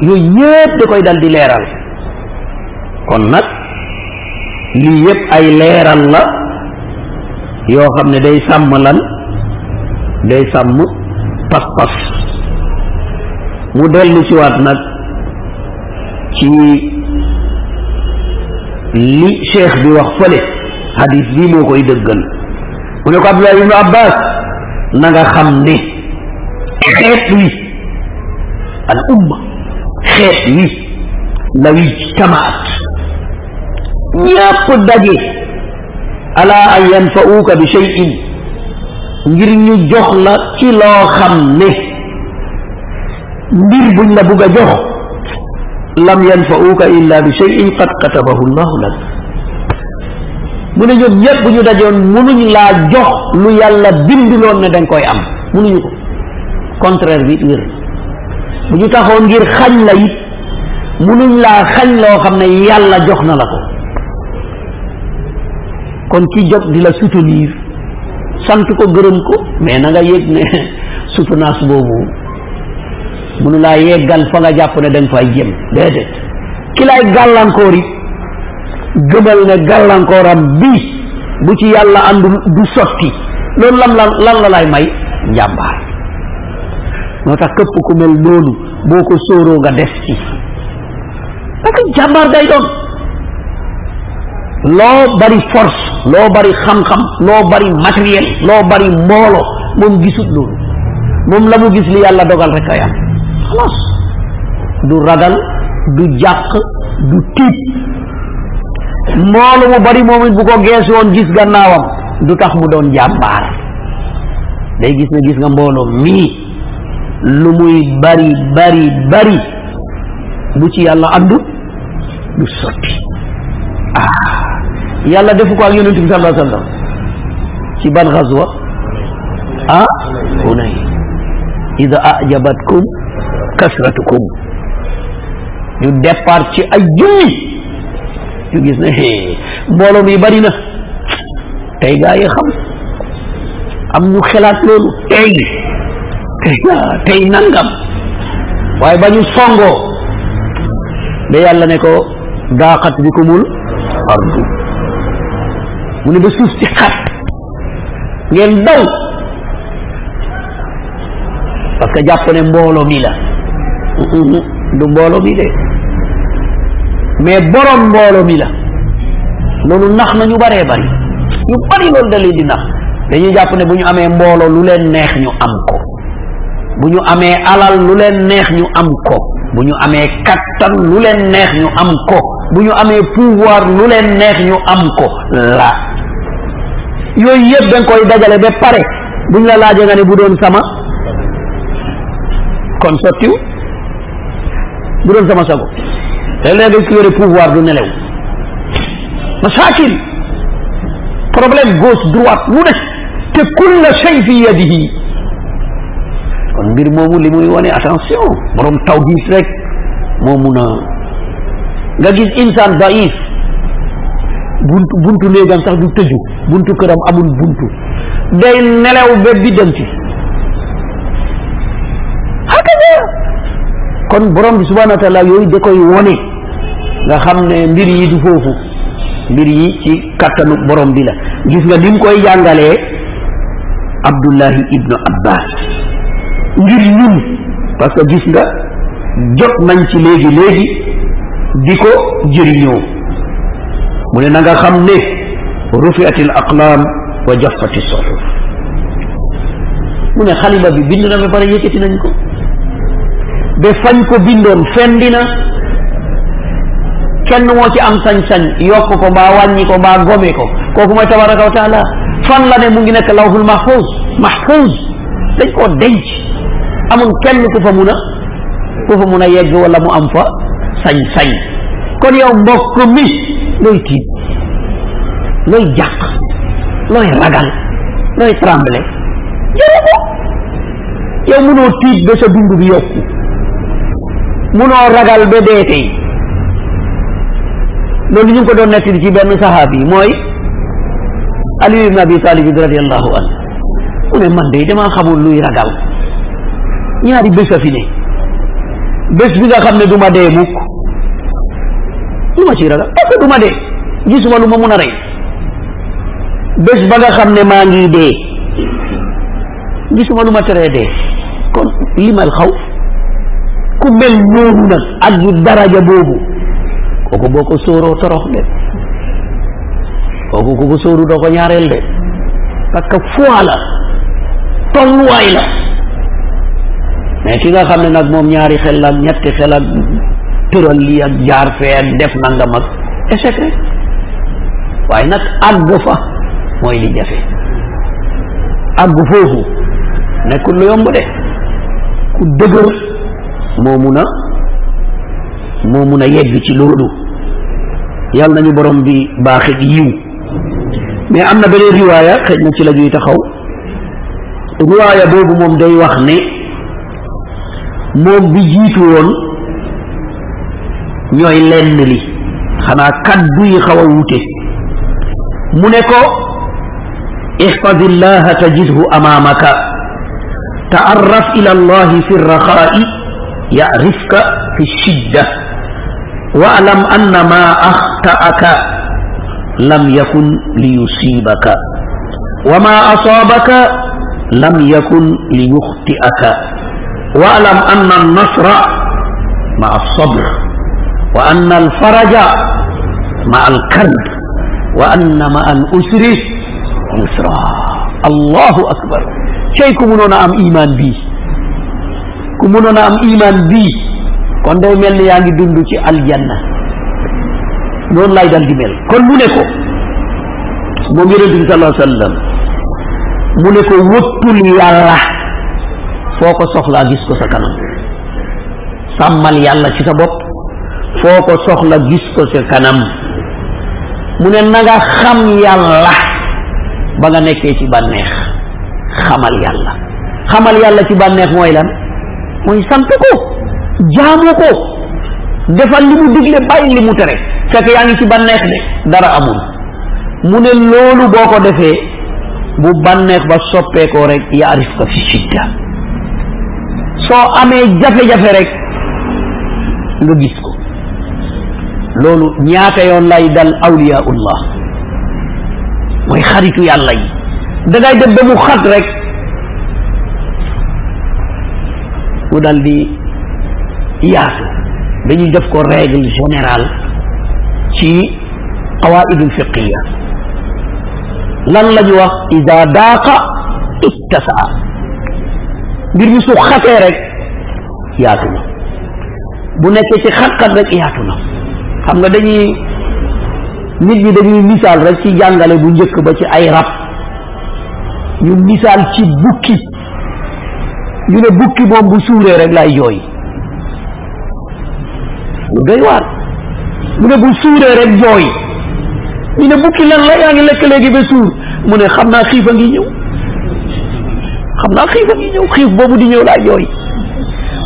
yooyu yëpp da koy dal di leeral. kon nag lii yëpp ay leeral la yoo xam ne day sàmm lan? day sàmm pas-pas. mu dellu ci waat nag ci لي شيخ دي وخفلي حديث بي موكو يدقن ونكو عبد الله بن عباس نغا خمني خيط لي الأمة خيط لي لو اجتمعت يأكد دجي ألا أن ينفعوك بشيء ngir ñu jox la ci loo xam ne mbir buñ la bugg a jox lam yanfa'uka illa bi shay'in qad katabahu llahu lak. Mu ne ñoom ñëpp ñu dajoon munuñ laa jox lu yàlla binduloon ne danga koy am. Munuñu ko. Contraire bi wér. Bu ñu taxoon ngir xañ la it munuñ laa xañ loo xam ne yàlla jox na la ko. Kon ki jóg di la soutenir sant ko gërëm ko mais na nga yëg ne soutenance boobu munu laa yeggal fa nga jàpp ne da nga fay jëm déedéet ki lay gàllankoor it gëmal ne gàllankooram bi bu ci yàlla àndul du sotti. Loolu lan la lan la lay may? Njàmbaar. Moo tax ku mel noonu boo nga ci. Day bari force loo bari xam-xam loo bari matériel loo bari mbooloo moom gisut loolu. Moom la gis li dogal rek xalaas du ragal du jàq du tiit. Mboolu mu bari moom it bu ko geesu woon gis gannaawam du tax mu doon jàmbaar. Day gis ne gis nga mbooloo lu muy bari bari bari bu ci yàlla andu du sotti. Ah yàlla defu ko ak yonent bi sallallahu alayhi wa sallam. Ci ban xaswa ah hunay कसरतुकुम युद्धपार्ची अयुमी युगिस नहीं बोलो भी बरी ना टेगा ये हम अब मुखिलात लो टेग टेगा टेग नंगम वाई बनु सोंगो बे अल्लाह ने को दाकत बिकुमुल अर्दू मुने बसूस चकत ngeen daw. Parce que jàpp ne mbooloo mi la. Du mbooloo mi de. Mais borom mbooloo mi la. Loolu nax na ñu bari. Ñu bari loolu da leen di nax. Dañuy jàpp ne bu ñu amee mbooloo lu leen neex ñu am ko. Bu ñu alal lu leen neex ñu am ko. Bu ñu amee kattan lu leen neex ñu am ko. Bu ñu pouvoir lu leen neex ñu am ko. La. Yooyu yëpp koy dajale pare. Buñ la laajee nga ne bu doon sama. Kon bu doon sama sago léeg-léeg nga ki yore pouvoir du nelew masakil problème gauche droite lu ne te kulla shay fi yadihi. Kon mbir moomu li muy wane attention borom tawhid rek. Moo mun a nga gis insaan daif. Buntu buntu néegam sax du tëju buntu këram amul buntu. Day nelew ba biddanti kon borom bi subhanahu wa taala yooyu da koy wone nga xam ne mbir yi du foofu mbir yi ci kattanu borom bi la gis nga ni koy jàngalee abdullahi ibnu abbas ngir ñun parce que gis nga jot nañ ci léegi léegi di ko jëriñoo mu ne na nga xam ne rufiati al aqlaam wa jaffati suhuf mu ne xalima bi bind na ba pare yëkkati nañ ko ba fañ ko bindoon fendi na kenn moo ci am sañ-sañ yokk ko mbaa wàññi ko mbaa gome ko. Kooku mooy tabaraka wa taala fan la ne mu ngi nekk lawhul mahfuz mahfuz. Dañ koo denc amul kenn ku fa mun a ku fa mun a yegg wala mu am fa sañ-sañ kon yow mbokk mi looy tiit looy jàq looy ragal looy tremble. Jëru ko yow munoo tiit ba sa dund bi yokku munoo ragal ba dee tey loolu ñu ngi ko doon nekk ci benn saxaabi mooy Ali ibn Abi Talib radiallahu anhu mu ne man de damaa xamul luy ragal ñaari bés a fi ne bés bi nga xam ne du ma dee mukk lu ma ciy ragal est-ce que du ma dee gisuma lu ma mun a rey bés ba nga xam ne maa ngi dee gisuma lu ma teree dee kon limal xaw ku mel noonu nag ak yu daraja boobu. kooku boo ko sóoroo torox de. kooku ku ko sóoru doo ko ñaareel de. parce que ki nga xam ne nag moom ñaari xel ak ñetti xel ak def nangam ak waaye nag àgg fa mooy li jafe. àgg foofu yomb de. ku dëgër مومونا مومونا يد في لوردو يالنا ني بروم بي باخي يو مي امنا بني روايه خجنا سي لا جوي تخاو روايه بوبو موم داي واخني موم بي جيتو وون نيوي لين لي خنا كادو يي خاوا ووتي مونيكو احفظ الله تجده امامك تعرف إلى الله في الرخاء يعرفك في الشدة. واعلم أن ما أخطأك لم يكن ليصيبك وما أصابك لم يكن ليخطئك. واعلم أن النصر مع الصبر وأن الفرج مع الكرب وأن مع الأسر يسرا. الله أكبر. شيء منون أم إيمان به ku mënoon a am imaan bii kon day mel ni yaa ngi dund ci aljanna. Noonu lay dal di mel. Kon mu ne ko moom yonente bi sallallahu alayhi mu ne ko wëttul yàlla foo ko soxlaa gis ko sa kanam. Sàmmal yàlla ci sa bopp foo ko soxla gis ko sa kanam. Mu ne na nga xam yàlla ba nga nekkee ci bànneex. Xamal yàlla. Xamal yàlla ci bànneex mooy lan? Mooy sant ko jaamu ko defal li mu digle bàyyi li mu tere fekk yaa ngi ci bànneex de dara amul mu ne loolu boo ko defee bu bànneex ba soppeekoo rek yaarif ka fi shidda soo amee jafe-jafe rek nga gis ko loolu ñaata yoon lay dal awliyaullah mooy xaritu yàlla yi da ngay dem ba mu xat rek mu dal di yaatu dañuy def ko règle générale ci qawaidul fiqiya lan la ñu wax ida daaqa ittasaa mbir mi su xatee rek yaatu na bu nekkee ci xat-xat rek yaatu na xam nga dañuy nit ñi dañuy misaal rek ci jàngale bu njëkk ba ci ay rab ñu misaal ci bukki ñu ne bukki moom bu suuree rek lay jooy. lu doy waar. mu ne bu suuree rek jooy. ñu ne bukki lan la yaa ngi lekk léegi ba suur. mu ne xam naa xiif a ngi ñëw. xam naa xiif a ngi ñëw. xiif boobu di ñëw laa jooy.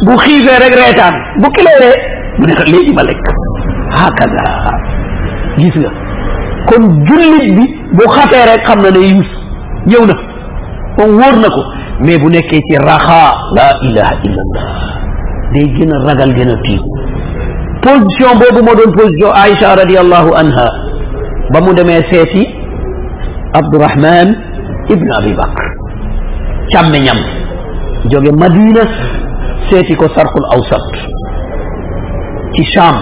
bu xiifee rek reetaan. bukki lay ree mu ne léegi ma lekk. hakaza gis nga. kon jullit bi bu xatee rek xam na ne yuus ñëw na. moom wóor na ko. Mais bu nekkee ci raxaa la ilaha illallah day gën a ragal gën a tiit position boobu moo doon position Aïcha radiallahu anha ba mu demee seeti Abdurahman ibn Abi Bakr càmmeñam jóge Madina seeti ko sarqul awsat ci Sham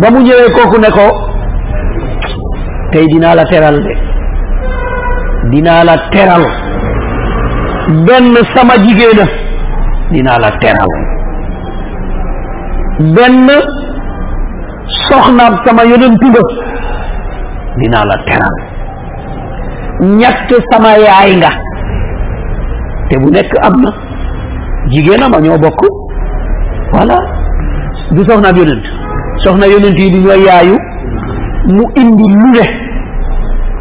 ba mu ñëwee kooku ne ko tey dinaa la teral de dinaa la teral benn sama jigéena dinaa la teral. benn soxnaam sama yonentu nga dinaa la teral. ñett sama yaay nga. te bu nekk am na. jigéena ma ñoo bokk. voilà. du soxnaam yonent. soxna yonent yi du ñooy yaayu. mu indi lu ne.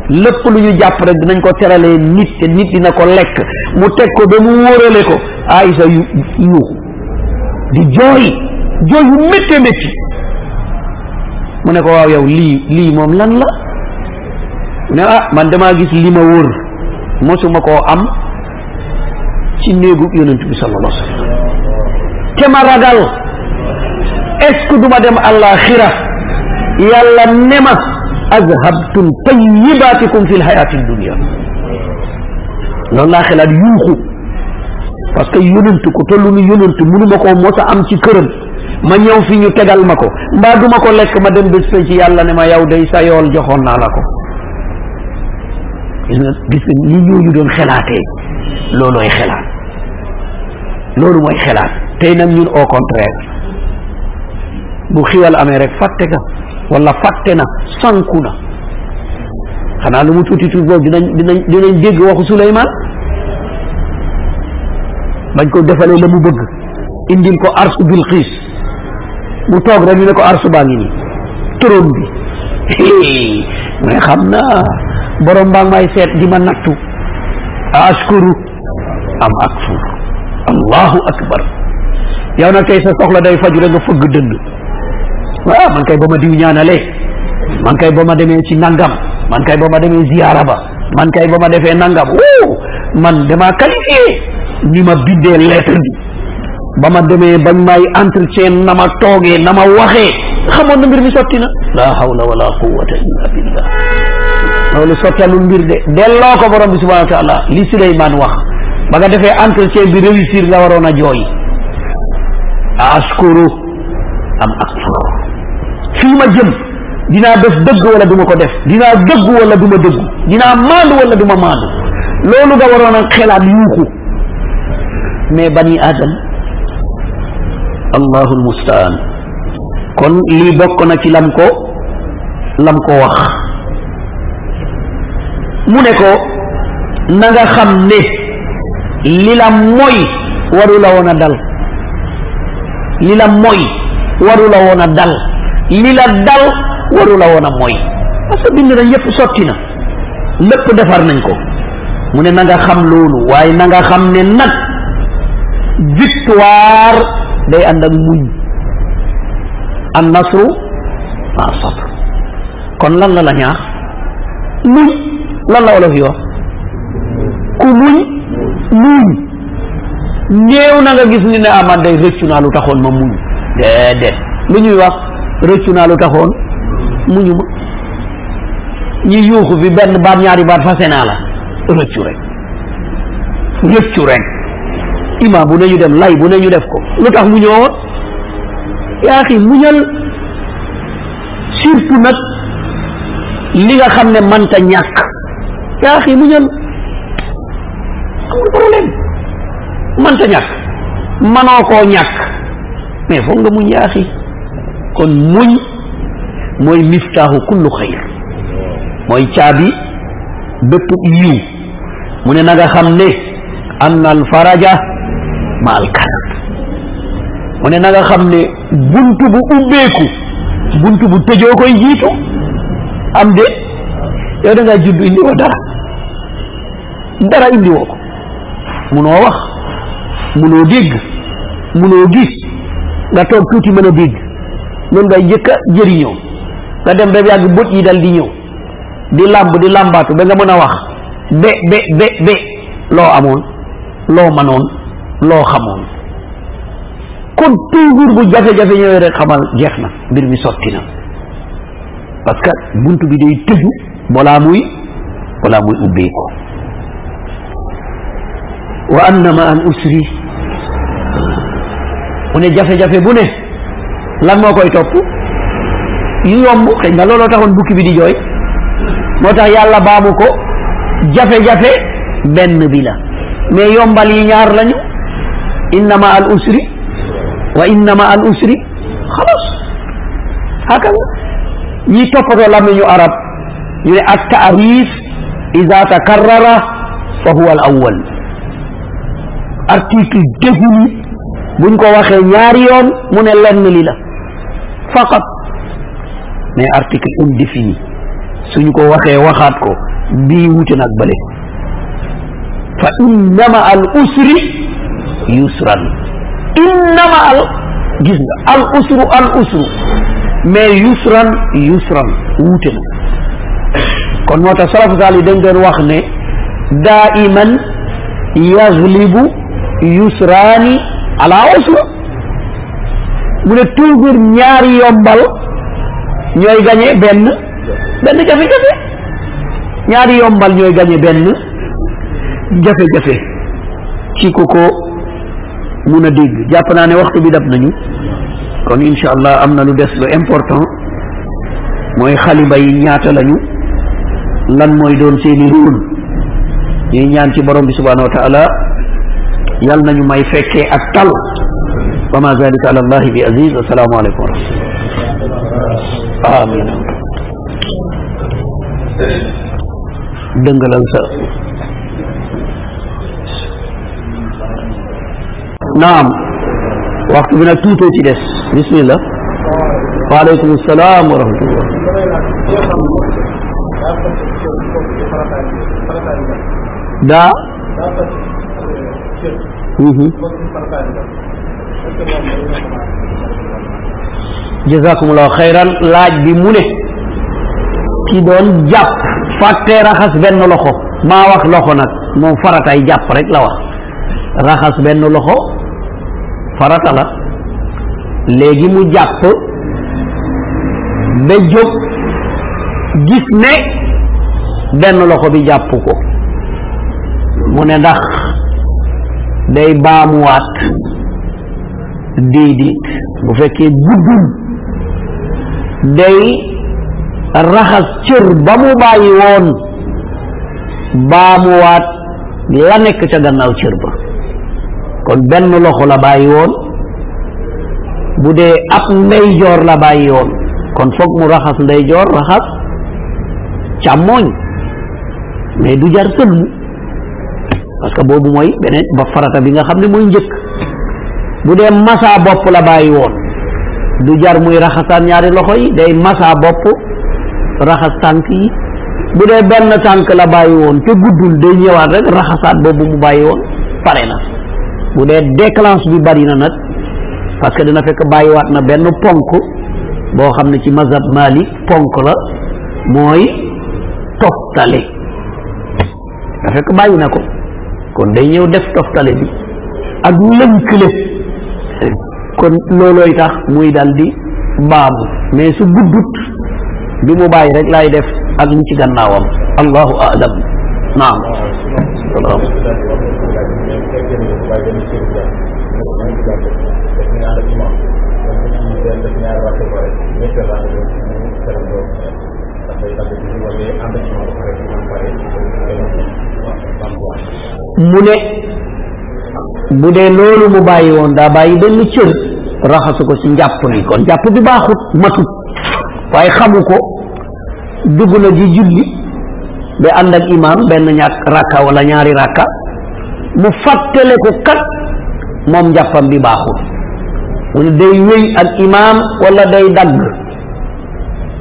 Lépp lu ñu jàpp rek dinañ ko teralee nit te nit dina ko lekk. mu teg ko ba mu wóorale ko. Aïsa yu yuuxu. di jooy. jooy yu méttee métti. mu ne ko waaw yow lii lii moom lan la? mu ne ah man damaa gis li ma wóor. mosuma koo am ci néegu yonent bi sallallahu alayhi wa sallam. te ma ragal. est-ce duma dem àllaaxira? yàlla ne أذهبتم طيباتكم في الحياة الدنيا. لأن الله خلال يوخو. بس كي يننت كتلوني يننت منو مكو موسى أمتي كرم ما يو في نيو تغال مكو بعدو مكو لك ما دم بسفنش يالله نما يو ديسا يول جخون نالكو بسم الله نيو يدون خلاتي لولو يخلات لولو ما يخلات تينم يون أو كونتريك بو خيال أميرك فاتتك wala fàtte na sanku na. Xanaa lu mu tuuti tuuti boobu dinañ dinañ dinañ dégg waxu Suleymaan? Bañ ko defalee la mu bëgg. Indil ko arsu Bilqiis. Mu toog rek ñu ne ko arsu baa ngi nii. Trône bi. Mais xam naa borom baa may seet di ma nattu. Ashkuru am akfur. Allahu akbar. Yow nag tey sa soxla day faju rek nga fëgg dënd waaw man kay ba ma diw ñaanalee man kay ba ma demee ci nangam man kay ba ma demee ziyaara ba man kay ba ma defee nangam wuu man damaa qualifié ni ma bindee lettre bi ba ma demee bañ may entretien na ma toogee na ma waxee xamoon na mbir mi sotti na? La hawla wala quwwata illa billah. Loolu sottalul mbir de. Delloo ko borom bi subhanahu wa taala. Li Suleymaan wax ba nga defee entretien bi réussir nga waroon a jooy askuru. Am akfur fii ma jëm dinaa def dëgg wala du ma ko def dinaa dëgg wala du ma dëgg dinaa maandu wala du ma maandu loolu nga waroon a xelaat yuuxu mais bani adam allahu almustaan kon lii bokk na ci lam ko lam ko wax mu ne ko na nga xam ne li la mooy waru la woon a dal li la mooy waru la woon a dal li la dal waru la woon a mooy parce que bind nañ yëpp sotti na lépp defar nañ ko mu ne na nga xam loolu waaye na nga xam ne nag victoire day ànd ak muñ. An nasru ma sabr. Kon lan la la ñaax? Muñ. Lan la wolof yi wax? Ku muñ muñ. Néew na nga gis ni ne aman day rëccu naa lu taxoon ma muñ. Déedéet. Lu ñuy wax rëccu naa lu taxoon muñu ma. ñi yuuxu fi benn baat ñaari baat fase naa la. rëccu rek. rëccu rek. imam bu ne ñu lay bu ne def ko. lu tax mu ñëwoon yaa xi muñal. surtout nag li nga xam ne manta ñàkk. yaa xi muñal. amul problème. manta ñàkk. manoo koo ñàkk. mais foog nga muñ yaa xi kon muñ mooy miftaaxu kullu xayr mooy caabi bépp yiw mu ne na nga xam ne anna al faraja maal kanam mu ne na nga xam ne buntu bu ubbeeku buntu bu tëjoo koy jiitu am de yow da ngaa judd indi woo dara dara indi woo ko munoo wax munoo dégg munoo gis nga toog tuuti mën a dégg noonu ngay jëkk jëriñoo nga dem ba yàgg bët yi dal di ñëw. Di làmb di làmbaatu ba nga mën a wax be be be be loo amoon loo manoon loo xamoon. Kon toujours bu jafe-jafe ñëwee rek xamal jeex na mbir mi sotti na. Parce que bunt bi day tëju balaa muy balaa muy ubbeeku. Wa anna ma an usri. Mu ne jafe-jafe bu ne lan moo koy topp yu yomb xëy na looloo taxoon bukki bi di jooy moo tax yàlla baamu ko jafe-jafe benn bi la mais yombal yi ñaar lañu innama al usri wa innama al usri xalas hakaza ñi toppatoo làmmiñu arab ñu ne at taarif ida takarrara fa huwa al awwal article défini buñ ko waxee ñaari yoon mu ne lenn li la فقط. مي ارتيكل اون ديفيني سونو كو واخي واخات كو بي ووتو ناك بالي فانما الاسر يسرا انما ال جيسنا الاسر الاسر مي يسرا يسرا ووتو كون موتا سلاف زالي دنج دون واخ ني دائما يغلب يسراني على عسره mu ne toujours ñaari yombal ñooy gañe benn benn jafe-jafe ñaari yombal ñooy gañe benn jafe-jafe ci ku ko mun a dégg jàpp naa ne waxtu bi dab nañu kon incha allah am na lu des lu important mooy xaliba yi ñaata lañu lan mooy doon seeni rôle ñuy ñaan ci borom bi subhanahu wa taala yal nañu may fekkee ak tal وما ذلك على الله بعزيز والسلام عليكم ورحمة الله آمين دنگل نعم وقت بنا تو تلس بسم الله وعليكم السلام ورحمة الله دا دا jazakumullahu xayran laaj bi mu ne ki doon jàpp fàttee raxas benn loxo maa wax loxo nag moom faratay jàpp rek la wax raxas benn loxo farata la léegi mu jàpp ba jóg gis ne benn loxo bi jàpp ko mu ne ndax day baamuwaat déedéet bu fekkee guddul day raxas cër ba mu bàyyi woon baamuwaat la nekk ca gannaaw cër ba. kon benn loxo la bàyyi woon bu dee ab ndeyjoor la bàyyi woon kon foog mu raxas ndeyjoor raxas càmmooñ mais du jar sëlmu parce que boobu mooy beneen ba farata bi nga xam ne mooy njëkk. Bu dee masaa bopp la bàyyi woon du jar muy raxasaan ñaari loxo yi day masa bopp raxas tànk yi bu dee benn tànk la bàyyi woon te guddul day ñëwaat rek raxasaat boobu mu bàyyi woon pare na bu dee déclenche bi bari na nag parce que dina fekk bàyyiwaat na benn ponk boo xam ne ci mazhab malik ponk la mooy toftale fekk bàyyi na ko kon day ñëw def toftale bi ak lënkle kon loolooy tax muy dal di baamu. mais su guddut bi mu bàyyi rek laay def ak li ci gannaawam. Allahu alam. Naam. Salaam mu ne bu dee loolu mu bàyyi woon daa bàyyi benn cër raxasu ko ci njàpp li kon njàpp bi baaxut matut. Waaye xamu ko dugg na ji julli ba ànd ak imaam benn ñàkk rakka wala ñaari rakka mu fàttale ko kat moom njàppam bi baaxul. Mu ne day wéy ak imaam wala day dagg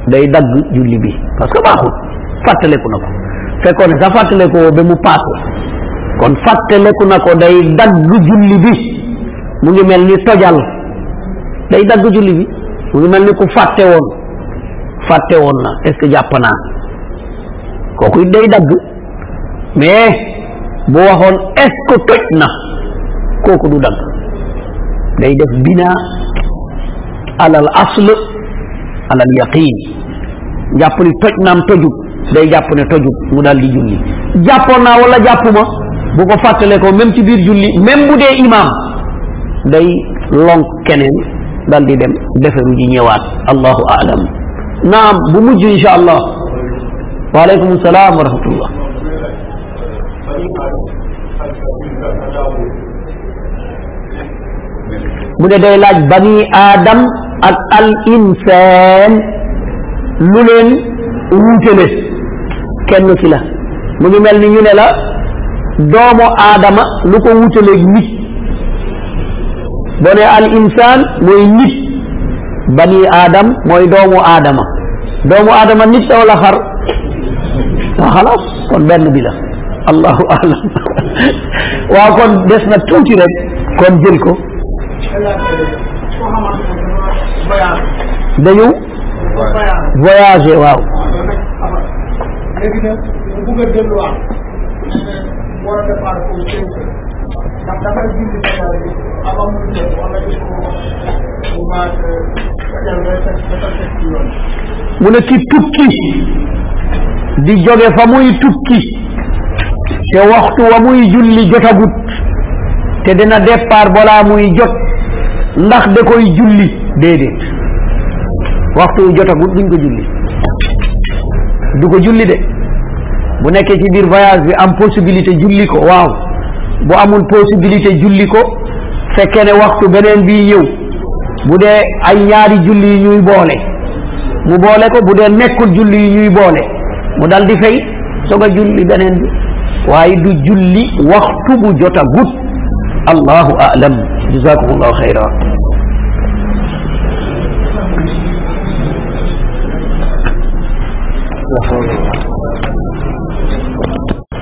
day dagg julli bi parce que baaxul. Fàttaleku na ko. Fekkoon ne fàttale ko ba mu paase. Kon fàttaleku na ko day dagg julli bi. mu ngi mel ni tojal. day dagg julli bi. mu ngi mel ni ku fàtte woon. fàtte woon na. est ce que jàpp naa. kooku it dagg. mais bu waxoon est ce que toj na. kooku du dagg. day def bina alal asl alal yaqin. jàpp ni toj naam tojut. day jàpp ne tojut. mu daal di julli. jàppoon naa wala jàppuma. Bu ko fàttale ko même ci biir julli même bu dee imaam day lonk keneen dal di dem deferu ji ñëwaat allahu aalam naam bu mujj insha allah waaleykum salaam wa rahmatullah mu ne day laaj bani aadam ak al insaan lu leen wuutale kenn ki la mu ngi mel ni ñu ne la doomu aadama lu ko wuutaleeg nit. Boo al insaan mooy nit. Bani aadam mooy doomu aadama. Doomu aadama nit la wala xar? Waa xalaas. Kon benn bi la. Allahu alam. Waaw kon des na tuuti rek. Kon jël ko. Dañu voyagé waaw. পড়াতে পারব চেয়েছে ডাক্তার দিন দিতে পারবে। আবার মধ্যে অনেক তোমার বলেছি টুকি দিগ্গজে সময় টুকি সে ওয়াক্ত অমুই জুল্লি জেঠাগুট সেদিনা দেব পার বলা মুই জট। লাখ দেখো জুল্লি। দে দে। ওয়াক্ত জেঠাগুট দিন জুল্লি। দুকো জুল্লি দে। Bu nekkee ci biir voyage bi am possibilité julli ko waaw bu amul possibilité julli ko fekkee ne waxtu beneen bii ñëw bu dee ay ñaari julli ñuy boole mu boole ko bu dee nekkul julli ñuy boole mu dal di fay soog a julli beneen bi waaye du julli waxtu bu jotagut allahu a'lam jazakumullahu xayra